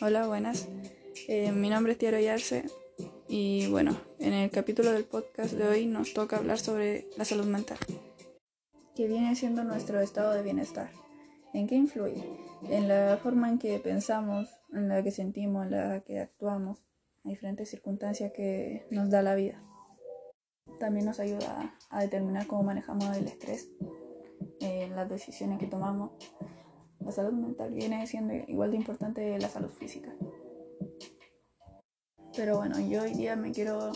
Hola, buenas. Eh, mi nombre es Tiaro Yarse y bueno, en el capítulo del podcast de hoy nos toca hablar sobre la salud mental, que viene siendo nuestro estado de bienestar. ¿En qué influye? En la forma en que pensamos, en la que sentimos, en la que actuamos, a diferentes circunstancias que nos da la vida. También nos ayuda a determinar cómo manejamos el estrés, eh, las decisiones que tomamos la salud mental viene siendo igual de importante que la salud física. Pero bueno, yo hoy día me quiero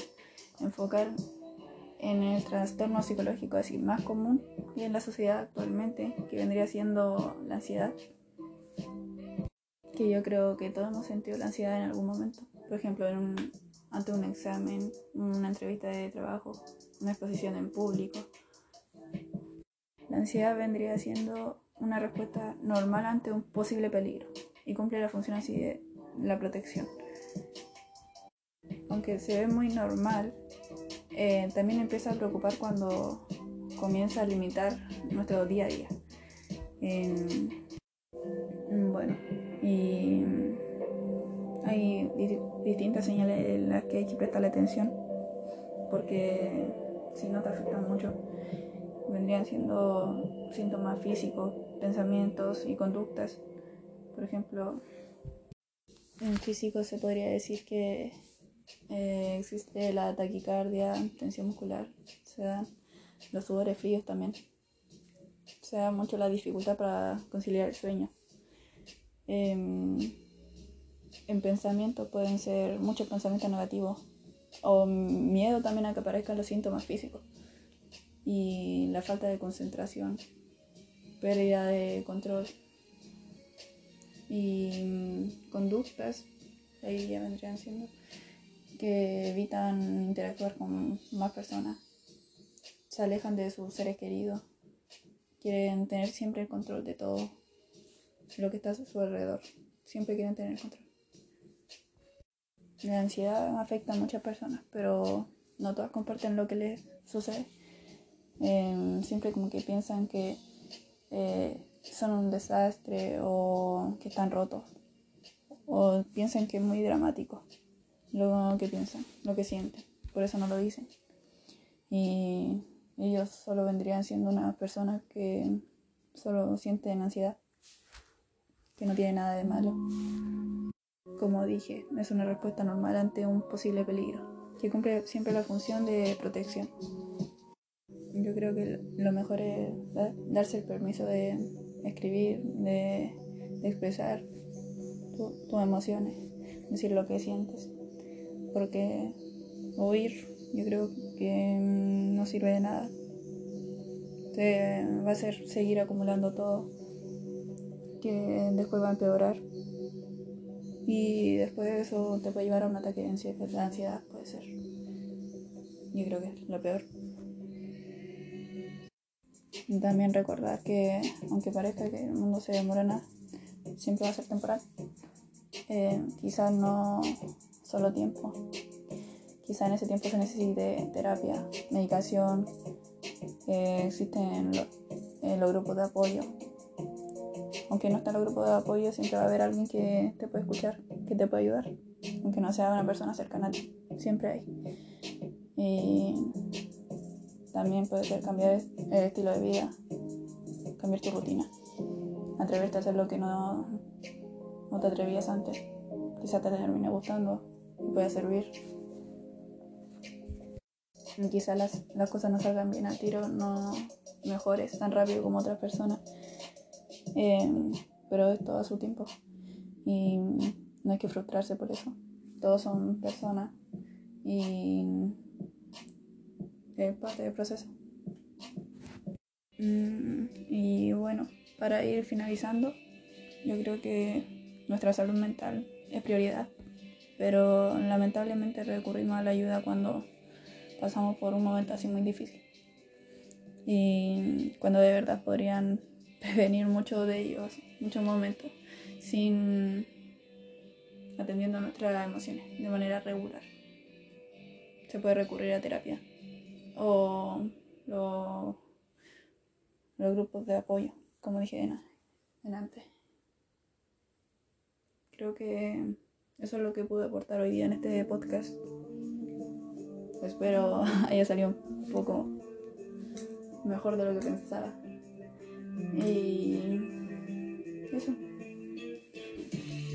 enfocar en el trastorno psicológico así más común y en la sociedad actualmente, que vendría siendo la ansiedad. Que yo creo que todos hemos sentido la ansiedad en algún momento. Por ejemplo, ante un examen, una entrevista de trabajo, una exposición en público. La ansiedad vendría siendo una respuesta normal ante un posible peligro y cumple la función así de la protección. Aunque se ve muy normal, eh, también empieza a preocupar cuando comienza a limitar nuestro día a día. bueno, y hay distintas señales en las que hay que prestarle atención porque si no te afectan mucho vendrían siendo síntomas físicos, pensamientos y conductas. Por ejemplo, en físico se podría decir que eh, existe la taquicardia, tensión muscular, se dan los sudores fríos también. Se da mucho la dificultad para conciliar el sueño. Em, en pensamientos pueden ser muchos pensamientos negativos o miedo también a que aparezcan los síntomas físicos y la falta de concentración, pérdida de control y mm, conductas, ahí ya vendrían siendo, que evitan interactuar con más personas, se alejan de sus seres queridos, quieren tener siempre el control de todo lo que está a su alrededor, siempre quieren tener el control. La ansiedad afecta a muchas personas, pero no todas comparten lo que les sucede. Em, siempre como que piensan que eh, son un desastre o que están rotos o piensan que es muy dramático lo que piensan, lo que sienten, por eso no lo dicen. Y ellos solo vendrían siendo una persona que solo sienten ansiedad, que no tiene nada de malo. Como dije, es una respuesta normal ante un posible peligro, que cumple siempre la función de protección yo creo que lo mejor es darse el permiso de escribir, de, expresar tus emociones, decir lo que sientes. Porque oír yo creo que no sirve de nada. Te va a hacer seguir acumulando todo, que después va a empeorar. Y después de eso te puede llevar a un ataque de ansiedad, puede ser. Yo creo que es lo peor. También recordar que, aunque parezca que el mundo se demora siempre va a ser temporal. Eh, quizás no solo tiempo. Quizás en ese tiempo se necesite terapia, medicación. existen los, grupos de apoyo. Aunque no está en los grupos de apoyo, siempre va a haber alguien que te puede escuchar, que te puede ayudar. Aunque no sea una persona cercana a ti, siempre hay. Y también puede ser cambiar el estilo de vida, cambiar tu rutina, atreverte a hacer lo que no, no te atrevías antes. Quizá te termine gustando y puede servir. Quizás las, las cosas no salgan bien al tiro, no mejores tan rápido como otras personas. Em, pero es todo a su tiempo. Y no hay que frustrarse por eso. Todos son personas. Y parte del proceso. Mm, y bueno, para ir finalizando, yo creo que nuestra salud mental es prioridad, pero lamentablemente recurrimos a la ayuda cuando pasamos por un momento así muy difícil. Y cuando de verdad podrían prevenir muchos de ellos, muchos momentos, sin atendiendo nuestras emociones de manera regular. Se puede recurrir a terapia o los, grupos de apoyo, como dije en, antes. creo que eso es lo que pude aportar hoy día en este podcast. Espero haya salido un poco mejor de lo que pensaba. Y